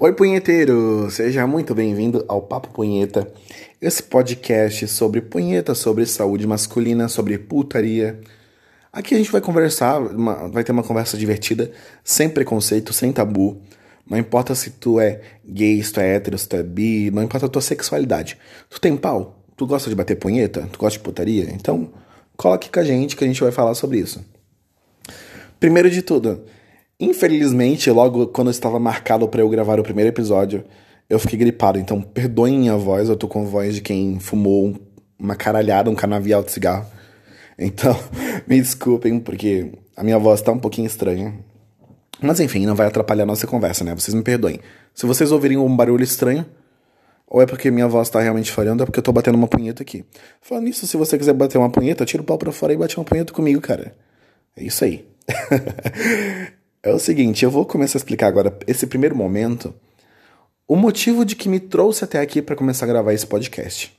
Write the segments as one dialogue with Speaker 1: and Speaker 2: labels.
Speaker 1: Oi, punheteiro! Seja muito bem-vindo ao Papo Punheta, esse podcast sobre punheta, sobre saúde masculina, sobre putaria. Aqui a gente vai conversar, uma, vai ter uma conversa divertida, sem preconceito, sem tabu. Não importa se tu é gay, se tu é hétero, se tu é bi, não importa a tua sexualidade. Tu tem pau? Tu gosta de bater punheta? Tu gosta de putaria? Então, coloque com a gente que a gente vai falar sobre isso. Primeiro de tudo, Infelizmente, logo quando estava marcado para eu gravar o primeiro episódio, eu fiquei gripado, então perdoem minha voz, eu tô com a voz de quem fumou uma caralhada, um canavial de cigarro. Então, me desculpem, porque a minha voz tá um pouquinho estranha. Mas enfim, não vai atrapalhar nossa conversa, né? Vocês me perdoem. Se vocês ouvirem um barulho estranho, ou é porque minha voz tá realmente falhando, ou é porque eu tô batendo uma punheta aqui. Falando nisso, se você quiser bater uma punheta, tira o pau pra fora e bate uma punheta comigo, cara. É isso aí. É o seguinte, eu vou começar a explicar agora esse primeiro momento o motivo de que me trouxe até aqui para começar a gravar esse podcast.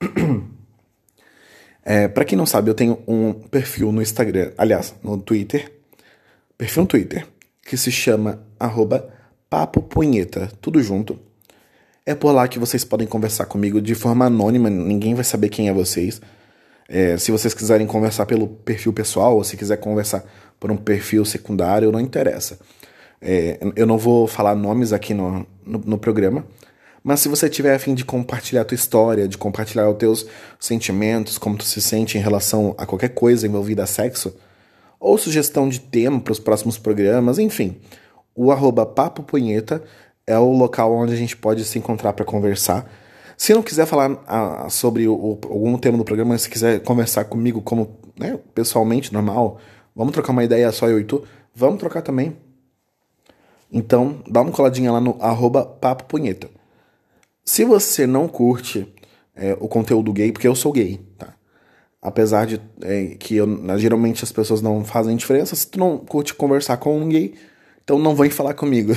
Speaker 1: é, para quem não sabe, eu tenho um perfil no Instagram, aliás, no Twitter, perfil no Twitter, que se chama arroba Papo Punheta, tudo junto. É por lá que vocês podem conversar comigo de forma anônima, ninguém vai saber quem é vocês. É, se vocês quiserem conversar pelo perfil pessoal, ou se quiser conversar por um perfil secundário, não interessa. É, eu não vou falar nomes aqui no, no, no, programa, mas se você tiver a fim de compartilhar a tua história, de compartilhar os teus sentimentos, como tu se sente em relação a qualquer coisa envolvida a sexo, ou sugestão de tema para os próximos programas, enfim, o arroba Papo Punheta é o local onde a gente pode se encontrar para conversar se não quiser falar ah, sobre o, o, algum tema do programa, se quiser conversar comigo como né, pessoalmente, normal, vamos trocar uma ideia só eu e tu, vamos trocar também. Então, dá uma coladinha lá no arroba papo punheta. Se você não curte é, o conteúdo gay, porque eu sou gay, tá? Apesar de é, que eu, geralmente as pessoas não fazem diferença, se tu não curte conversar com um gay, então não vem falar comigo.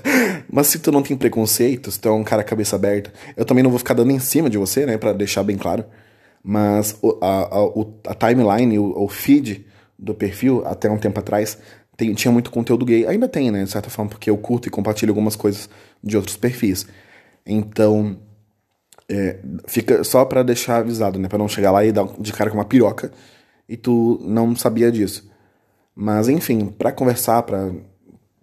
Speaker 1: Mas se tu não tem preconceito, se tu é um cara cabeça aberta, eu também não vou ficar dando em cima de você, né, para deixar bem claro. Mas a, a, a timeline, o, o, feed do perfil, até um tempo atrás, tem, tinha muito conteúdo gay. Ainda tem, né, de certa forma, porque eu curto e compartilho algumas coisas de outros perfis. Então, é, fica só para deixar avisado, né, para não chegar lá e dar de cara com uma piroca e tu não sabia disso. Mas enfim, para conversar, para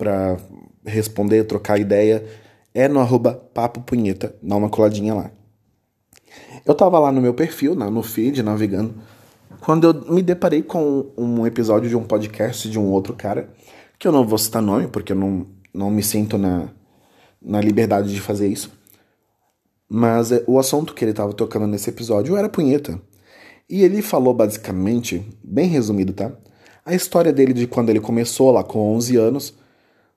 Speaker 1: para responder, trocar ideia, é no arroba papo punheta, dá uma coladinha lá. Eu tava lá no meu perfil, no feed, navegando, quando eu me deparei com um episódio de um podcast de um outro cara, que eu não vou citar nome, porque eu não, não me sinto na, na liberdade de fazer isso. Mas é, o assunto que ele tava tocando nesse episódio era punheta. E ele falou basicamente, bem resumido, tá? A história dele de quando ele começou lá com 11 anos,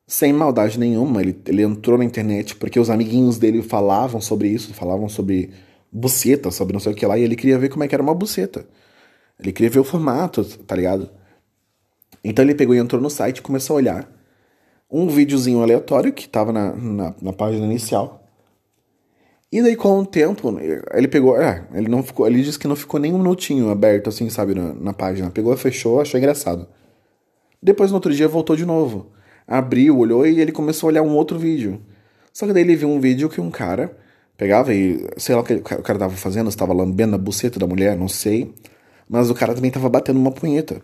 Speaker 1: sem maldade nenhuma. Ele, ele entrou na internet porque os amiguinhos dele falavam sobre isso, falavam sobre buceta, sobre não sei o que lá, e ele queria ver como é que era uma buceta. Ele queria ver o formato, tá ligado? Então ele pegou e entrou no site e começou a olhar um videozinho aleatório que tava na, na, na página inicial. E daí, com o tempo, ele pegou. É, ele não ficou. Ele disse que não ficou nem um minutinho aberto, assim, sabe, na, na página. Pegou, fechou, achou engraçado. Depois, no outro dia, voltou de novo abriu, olhou e ele começou a olhar um outro vídeo. Só que daí ele viu um vídeo que um cara pegava e, sei lá o que o cara tava fazendo, estava lambendo a buceta da mulher, não sei. Mas o cara também tava batendo uma punheta.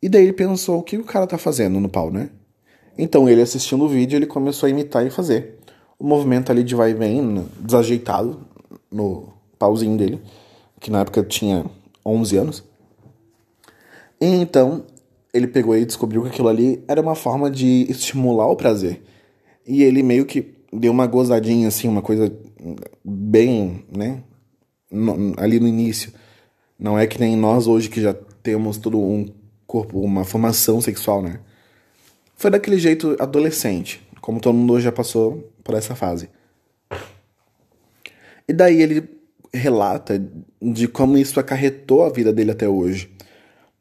Speaker 1: E daí ele pensou, o que o cara tá fazendo no pau, né? Então ele assistindo o vídeo, ele começou a imitar e fazer. O movimento ali de vai e vem, desajeitado, no pauzinho dele, que na época tinha 11 anos. E então ele pegou e descobriu que aquilo ali era uma forma de estimular o prazer. E ele meio que deu uma gozadinha, assim, uma coisa bem, né? No, ali no início. Não é que nem nós hoje que já temos todo um corpo, uma formação sexual, né? Foi daquele jeito adolescente, como todo mundo já passou por essa fase. E daí ele relata de como isso acarretou a vida dele até hoje.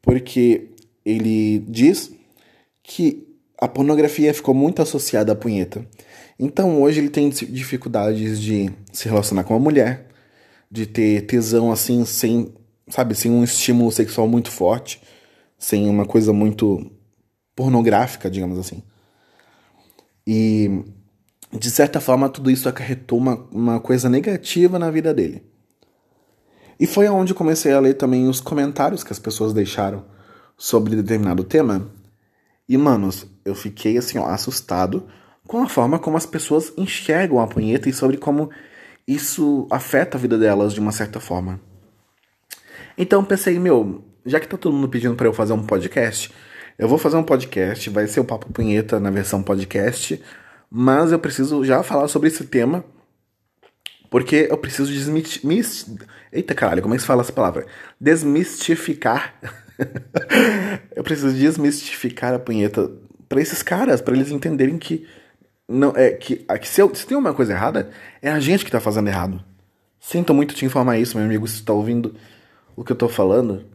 Speaker 1: Porque ele diz que a pornografia ficou muito associada à punheta. Então hoje ele tem dificuldades de se relacionar com uma mulher, de ter tesão assim, sem, sabe, sem um estímulo sexual muito forte, sem uma coisa muito pornográfica, digamos assim. E de certa forma, tudo isso acarretou uma, uma coisa negativa na vida dele. E foi aonde comecei a ler também os comentários que as pessoas deixaram sobre determinado tema. E, manos, eu fiquei assim, ó, assustado com a forma como as pessoas enxergam a punheta e sobre como isso afeta a vida delas de uma certa forma. Então pensei, meu, já que tá todo mundo pedindo para eu fazer um podcast, eu vou fazer um podcast, vai ser o Papo Punheta na versão podcast, mas eu preciso já falar sobre esse tema, porque eu preciso desmistificar. Eita caralho, como é que se fala essa palavra? Desmistificar. eu preciso desmistificar a punheta para esses caras, para eles entenderem que não é que, que se, eu, se, tem uma coisa errada, é a gente que tá fazendo errado. Sinto muito te informar isso, meu amigo, se tá ouvindo o que eu tô falando.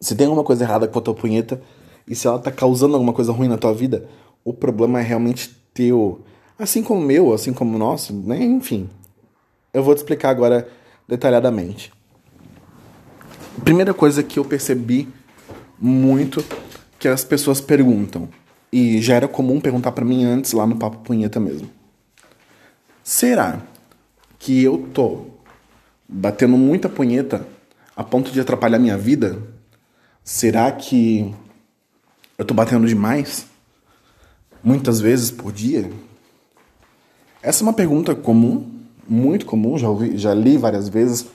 Speaker 1: Se tem alguma coisa errada com a tua punheta e se ela tá causando alguma coisa ruim na tua vida, o problema é realmente teu. Assim como o meu, assim como o nosso, né? Enfim. Eu vou te explicar agora detalhadamente. Primeira coisa que eu percebi muito que as pessoas perguntam, e já era comum perguntar para mim antes lá no Papo Punheta mesmo. Será que eu tô batendo muita punheta a ponto de atrapalhar minha vida? Será que eu tô batendo demais? Muitas vezes por dia? Essa é uma pergunta comum, muito comum, já, ouvi, já li várias vezes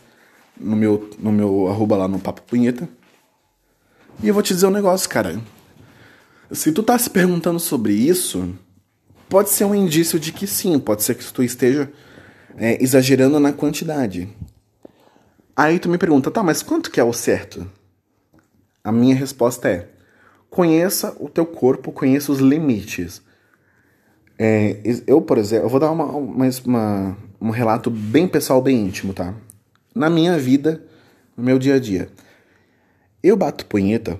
Speaker 1: no meu, no meu arroba lá no Papo Punheta. E eu vou te dizer um negócio, cara. Se tu tá se perguntando sobre isso, pode ser um indício de que sim, pode ser que tu esteja é, exagerando na quantidade. Aí tu me pergunta, tá, mas quanto que é o certo? A minha resposta é: conheça o teu corpo, conheça os limites. É, eu, por exemplo, eu vou dar uma, uma, uma, um relato bem pessoal, bem íntimo, tá? Na minha vida, no meu dia a dia, eu bato punheta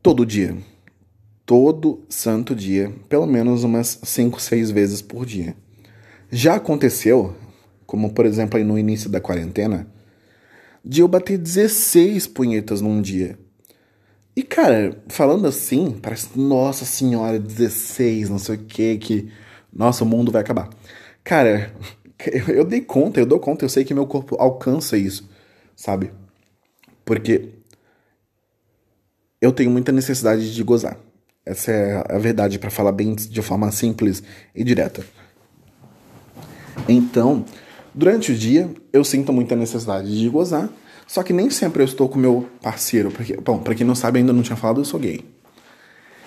Speaker 1: todo dia. Todo santo dia, pelo menos umas 5, 6 vezes por dia. Já aconteceu, como por exemplo aí no início da quarentena, de eu bater 16 punhetas num dia. E, cara, falando assim, parece, nossa senhora, 16, não sei o que, que, nossa, o mundo vai acabar. Cara, eu, dei conta, eu dou conta, eu sei que meu corpo alcança isso, sabe? Porque eu tenho muita necessidade de gozar. Essa é a verdade, para falar bem de forma simples e direta. Então, durante o dia, eu sinto muita necessidade de gozar só que nem sempre eu estou com meu parceiro, porque, bom, para quem não sabe, ainda não tinha falado, eu sou gay.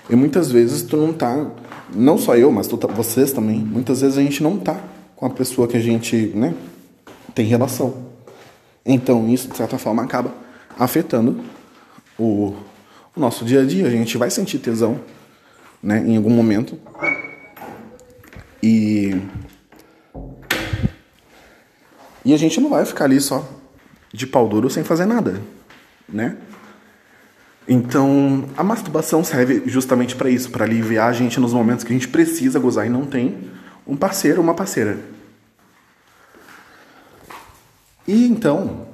Speaker 1: E muitas vezes tu não tá, não só eu, mas tu, vocês também, muitas vezes a gente não tá com a pessoa que a gente, né, tem relação. Então isso, de certa forma, acaba afetando o, o nosso dia a dia. A gente vai sentir tesão, né, em algum momento. E. E a gente não vai ficar ali só de pau duro sem fazer nada, né? Então, a masturbação serve justamente para isso, para aliviar a gente nos momentos que a gente precisa gozar e não tem um parceiro uma parceira. E então,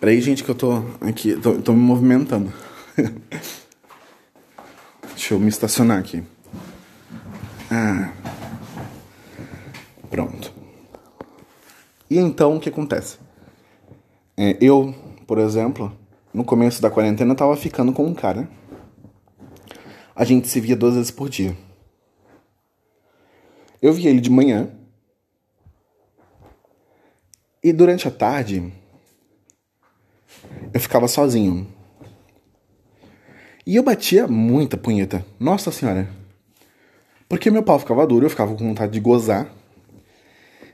Speaker 1: peraí, gente, que eu tô aqui, tô, tô me movimentando. Deixa eu me estacionar aqui. Ah. Pronto. E então, o que acontece? É, eu, por exemplo, no começo da quarentena, tava ficando com um cara. A gente se via duas vezes por dia. Eu via ele de manhã. E durante a tarde, eu ficava sozinho. E eu batia muita punheta. Nossa senhora. Porque meu pau ficava duro, eu ficava com vontade de gozar.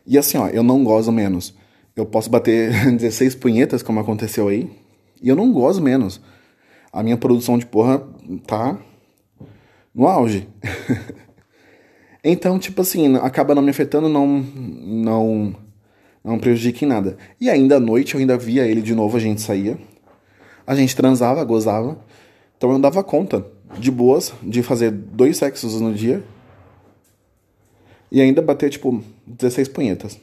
Speaker 1: E assim, ó, eu não gozo menos eu posso bater 16 punhetas, como aconteceu aí, e eu não gosto menos. A minha produção de porra tá no auge. então, tipo assim, acaba não me afetando, não, não, não prejudica em nada. E ainda à noite eu ainda via ele de novo, a gente saía. A gente transava, gozava. Então eu dava conta, de boas, de fazer dois sexos no dia. E ainda bater, tipo, 16 punhetas.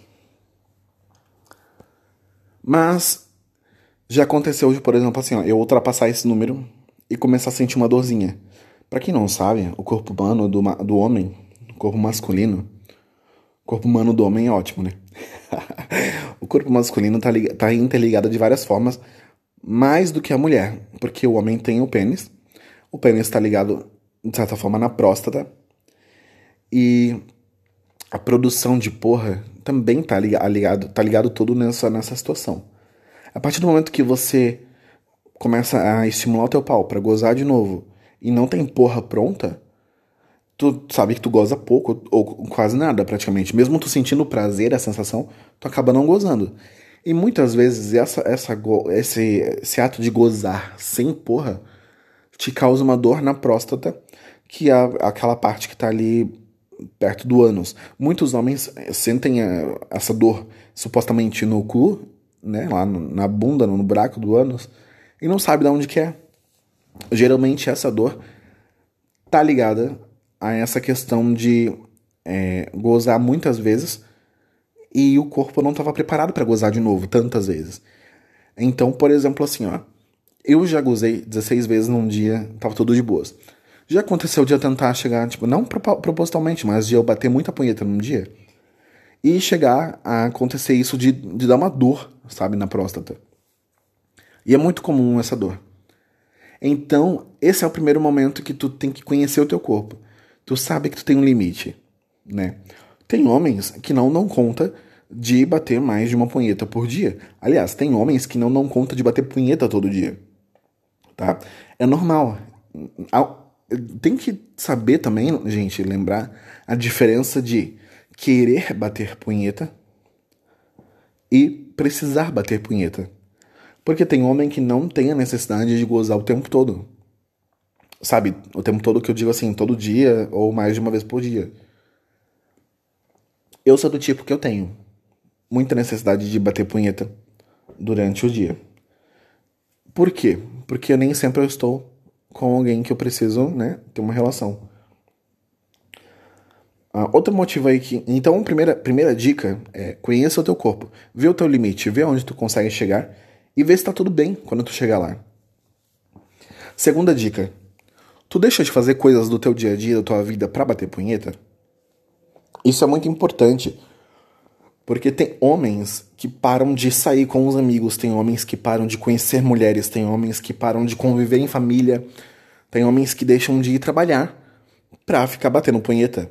Speaker 1: Mas já aconteceu, por exemplo, assim, ó, eu ultrapassar esse número e começar a sentir uma dorzinha. Para quem não sabe, o corpo humano do, do homem, corpo masculino, O corpo humano do homem é ótimo, né? o corpo masculino tá, tá interligado de várias formas, mais do que a mulher, porque o homem tem o pênis, o pênis está ligado, de certa forma, na próstata, e a produção de porra também tá ligado, tá ligado todo nessa, nessa situação. A partir do momento que você começa a estimular o teu pau para gozar de novo e não tem porra pronta, tu sabe que tu goza pouco ou quase nada praticamente. Mesmo tu sentindo prazer, a sensação, tu acaba não gozando. E muitas vezes essa, essa, esse, esse ato de gozar sem porra te causa uma dor na próstata, que é aquela parte que tá ali perto do ânus. Muitos homens sentem eh, essa dor supostamente no cu, né, lá na bunda, no buraco do ânus, e não sabe de onde que é. Geralmente essa dor tá ligada a essa questão de é, gozar muitas vezes e o corpo não estava preparado para gozar de novo tantas vezes. Então, por exemplo, assim, ó, eu já gozei 16 vezes num dia, tava tudo de boas. Já aconteceu de eu tentar chegar, tipo, não propositalmente, mas de eu bater muita punheta num dia e chegar a acontecer isso de, de dar uma dor, sabe, na próstata. E é muito comum essa dor. Então, esse é o primeiro momento que tu tem que conhecer o teu corpo. Tu sabe que tu tem um limite, né? Tem homens que não dão conta de bater mais de uma punheta por dia. Aliás, tem homens que não dão conta de bater punheta todo dia. Tá? É normal. Tem que saber também, gente, lembrar a diferença de querer bater punheta e precisar bater punheta. Porque tem homem que não tem a necessidade de gozar o tempo todo. Sabe, o tempo todo que eu digo assim, todo dia ou mais de uma vez por dia. Eu sou do tipo que eu tenho muita necessidade de bater punheta durante o dia. Por quê? Porque eu nem sempre eu estou com alguém que eu preciso, né, ter uma relação. Uh, outro motivo aí que. Então, primeira, primeira dica é conheça o teu corpo. Vê o teu limite, vê onde tu consegue chegar e vê se tá tudo bem quando tu chegar lá. Segunda dica. Tu deixa de fazer coisas do teu dia a dia, da tua vida, para bater punheta? Isso é muito importante. Porque tem homens que param de sair com os amigos, tem homens que param de conhecer mulheres, tem homens que param de conviver em família, tem homens que deixam de ir trabalhar pra ficar batendo punheta.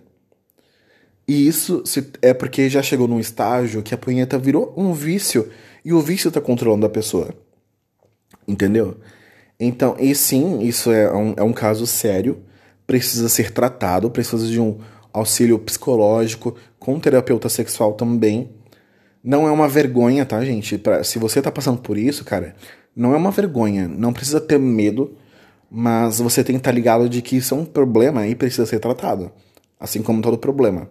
Speaker 1: E isso é porque já chegou num estágio que a punheta virou um vício e o vício está controlando a pessoa. Entendeu? Então, e sim, isso é um, é um caso sério, precisa ser tratado, precisa de um auxílio psicológico, com terapeuta sexual também. Não é uma vergonha, tá, gente? Pra, se você tá passando por isso, cara, não é uma vergonha. Não precisa ter medo, mas você tem que estar tá ligado de que isso é um problema e precisa ser tratado. Assim como todo problema.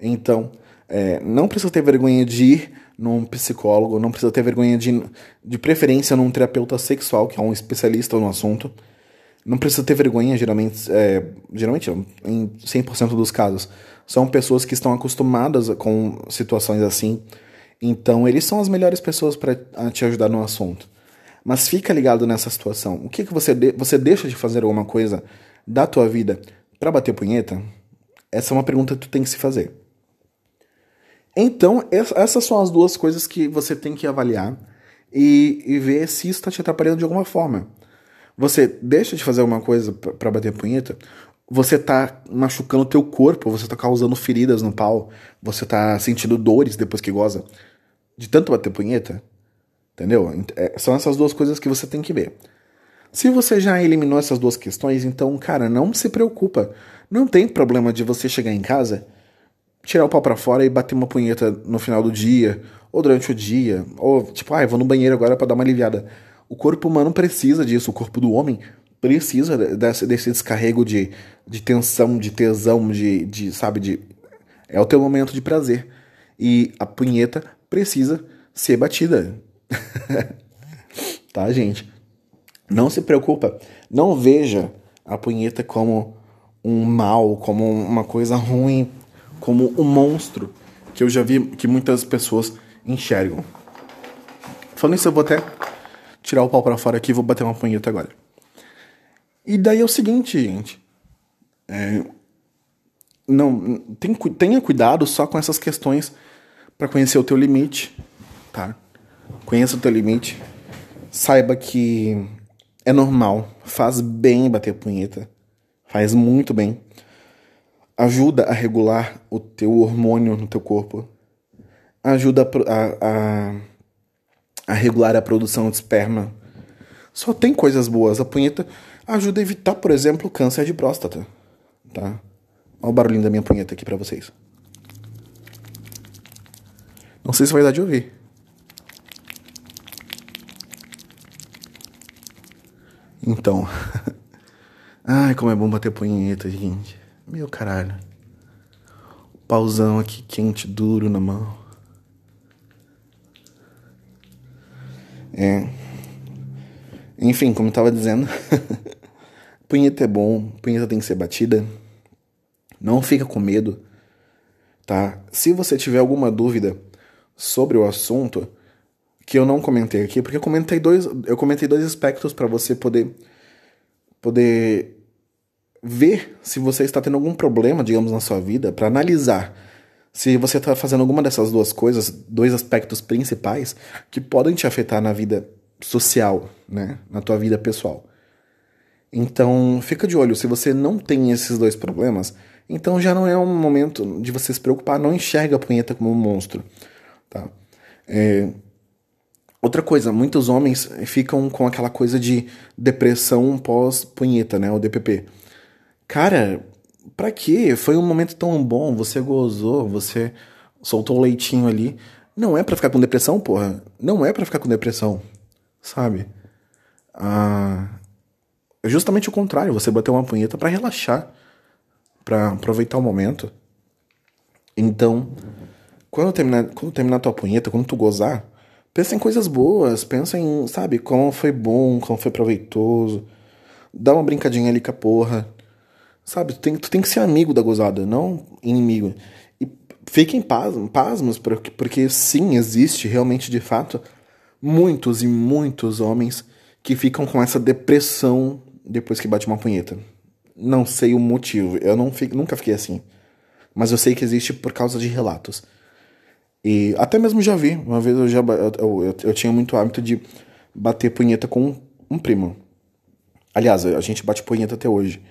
Speaker 1: Então, é, não precisa ter vergonha de ir num psicólogo, não precisa ter vergonha de, de preferência num terapeuta sexual, que é um especialista no assunto. Não precisa ter vergonha, geralmente, é, geralmente em 100% dos casos. São pessoas que estão acostumadas com situações assim. Então, eles são as melhores pessoas para te ajudar no assunto. Mas fica ligado nessa situação. O que, que você, de, você deixa de fazer alguma coisa da tua vida para bater punheta? Essa é uma pergunta que tu tem que se fazer. Então, essas são as duas coisas que você tem que avaliar e, e ver se isso está te atrapalhando de alguma forma. Você deixa de fazer alguma coisa para bater punheta, você tá machucando o teu corpo, você tá causando feridas no pau, você tá sentindo dores depois que goza de tanto bater punheta. Entendeu? É, são essas duas coisas que você tem que ver. Se você já eliminou essas duas questões, então, cara, não se preocupa. Não tem problema de você chegar em casa tirar o pau para fora e bater uma punheta no final do dia, ou durante o dia, ou tipo, ah, vou no banheiro agora para dar uma aliviada. O corpo humano precisa disso, o corpo do homem precisa desse, desse descarrego de, de tensão, de tesão, de, de, sabe, de. É o teu momento de prazer. E a punheta precisa ser batida. tá, gente? Não se preocupa. Não veja a punheta como um mal, como uma coisa ruim como um monstro que eu já vi que muitas pessoas enxergam. Falando isso, eu vou até tirar o pau para fora aqui e vou bater uma punheta agora. E daí é o seguinte, gente. É, não tem, tenha cuidado só com essas questões para conhecer o teu limite, tá? Conheça o teu limite. Saiba que é normal, faz bem bater punheta, faz muito bem. Ajuda a regular o teu hormônio no teu corpo. Ajuda a, a, a regular a produção de esperma. Só tem coisas boas. A punheta ajuda a evitar, por exemplo, câncer de próstata, tá? Olha o barulhinho da minha punheta aqui para vocês. Não sei se vai dar de ouvir. Então. Ai, como é bom bater punheta, gente. Meu caralho. Pauzão aqui quente, duro na mão. É. Enfim, como eu tava dizendo. punheta é bom, punheta tem que ser batida. Não fica com medo, tá? Se você tiver alguma dúvida sobre o assunto que eu não comentei aqui, porque eu comentei dois, eu comentei dois aspectos para você poder poder ver se você está tendo algum problema, digamos, na sua vida, para analisar se você está fazendo alguma dessas duas coisas, dois aspectos principais que podem te afetar na vida social, né, na tua vida pessoal. Então, fica de olho, se você não tem esses dois problemas, então já não é um momento de você se preocupar, não enxerga a punheta como um monstro. Tá? É... Outra coisa, muitos homens ficam com aquela coisa de depressão pós-punheta, né? O DPP. Cara, pra quê? Foi um momento tão bom, você gozou, você soltou o leitinho ali. Não é para ficar com depressão, porra. Não é para ficar com depressão, sabe? Ah, é justamente o contrário, você bateu uma punheta para relaxar para aproveitar o momento. Então, quando terminar, quando terminar tua punheta, quando tu gozar, pensa em coisas boas, pensa em, sabe, como foi bom, como foi proveitoso. Dá uma brincadinha ali com a porra. Sabe, tu tem, tu tem que ser amigo da gozada, não inimigo. E fiquem pasmos, porque, porque sim, existe realmente, de fato, muitos e muitos homens que ficam com essa depressão depois que bate uma punheta. Não sei o motivo. Eu não fico, nunca fiquei assim. Mas eu sei que existe por causa de relatos. E até mesmo já vi. Uma vez eu já eu, eu, eu tinha muito hábito de bater punheta com um primo. Aliás, a gente bate punheta até hoje.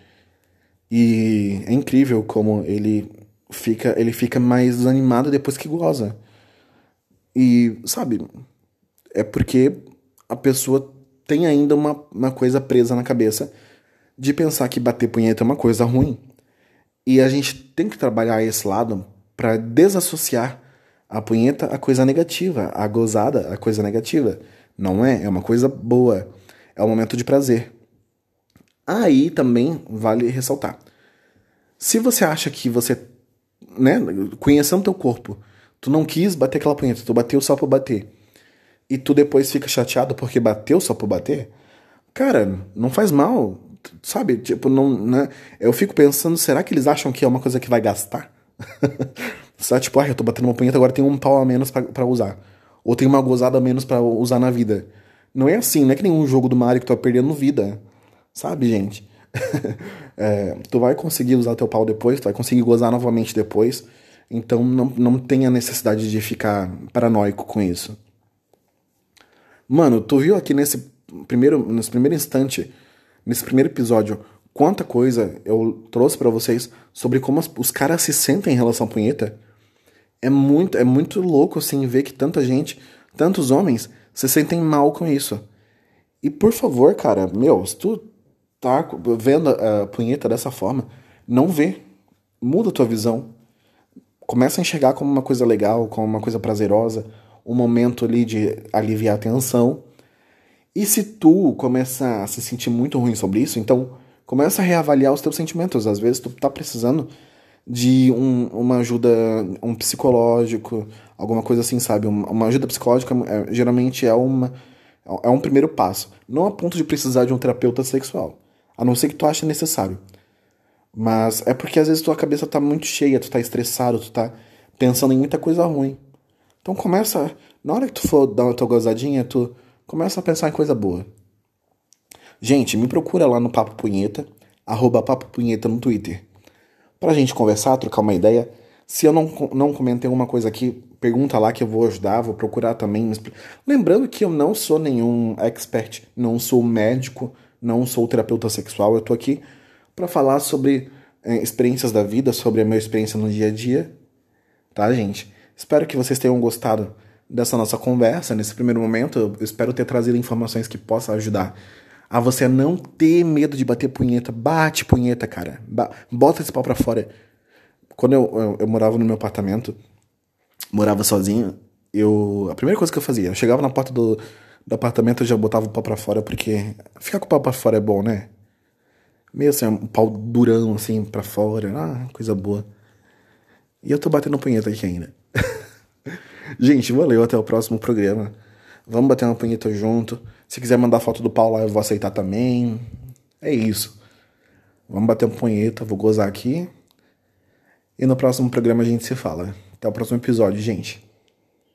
Speaker 1: E é incrível como ele fica, ele fica mais animado depois que goza. E, sabe, é porque a pessoa tem ainda uma, uma coisa presa na cabeça de pensar que bater punheta é uma coisa ruim. E a gente tem que trabalhar esse lado para desassociar a punheta a coisa negativa, a gozada a coisa negativa. Não é, é uma coisa boa. É um momento de prazer. Aí também vale ressaltar. Se você acha que você, né, conhecendo teu corpo, tu não quis bater aquela punheta, tu bateu só por bater, e tu depois fica chateado porque bateu só por bater, cara, não faz mal sabe? Tipo, não, né? Eu fico pensando, será que eles acham que é uma coisa que vai gastar? Só tipo, ah, eu tô batendo uma punheta, agora tem um pau a menos para usar. Ou tem uma gozada a menos para usar na vida. Não é assim, não é que nem um jogo do Mario que tu tá perdendo vida. Sabe, gente? é, tu vai conseguir usar teu pau depois, tu vai conseguir gozar novamente depois. Então não, não tem a necessidade de ficar paranoico com isso. Mano, tu viu aqui nesse primeiro, nesse primeiro instante nesse primeiro episódio quanta coisa eu trouxe para vocês sobre como os caras se sentem em relação à punheta. É muito, é muito louco assim ver que tanta gente, tantos homens, se sentem mal com isso. E por favor, cara, meu, se tu tá vendo a punheta dessa forma, não vê. Muda a tua visão. Começa a enxergar como uma coisa legal, como uma coisa prazerosa, um momento ali de aliviar a tensão e se tu começa a se sentir muito ruim sobre isso, então começa a reavaliar os teus sentimentos. Às vezes tu tá precisando de um, uma ajuda, um psicológico, alguma coisa assim, sabe? Uma ajuda psicológica é, geralmente é, uma, é um primeiro passo. Não a ponto de precisar de um terapeuta sexual. A não ser que tu ache necessário. Mas é porque às vezes tua cabeça tá muito cheia, tu tá estressado, tu tá pensando em muita coisa ruim. Então começa, na hora que tu for dar uma tua gozadinha, tu começa a pensar em coisa boa. Gente, me procura lá no Papo Punheta, arroba Papo Punheta no Twitter. pra gente conversar, trocar uma ideia. Se eu não, não comentei alguma coisa aqui, pergunta lá que eu vou ajudar, vou procurar também. Lembrando que eu não sou nenhum expert, não sou médico, não sou terapeuta sexual, eu tô aqui para falar sobre é, experiências da vida, sobre a minha experiência no dia a dia, tá, gente? Espero que vocês tenham gostado dessa nossa conversa nesse primeiro momento. Eu espero ter trazido informações que possam ajudar a você não ter medo de bater punheta. Bate punheta, cara. Bota esse pau pra fora quando eu, eu, eu, morava no meu apartamento, morava sozinho, eu. A primeira coisa que eu fazia, eu chegava na porta do, do apartamento e já botava o pau pra fora, porque ficar com o pau pra fora é bom, né? Meio assim, um pau durão assim pra fora, ah, coisa boa. E eu tô batendo punheta aqui ainda. Gente, valeu, até o próximo programa. Vamos bater uma punheta junto. Se quiser mandar foto do pau lá, eu vou aceitar também. É isso. Vamos bater uma punheta, vou gozar aqui. E no próximo programa a gente se fala. Até o próximo episódio, gente.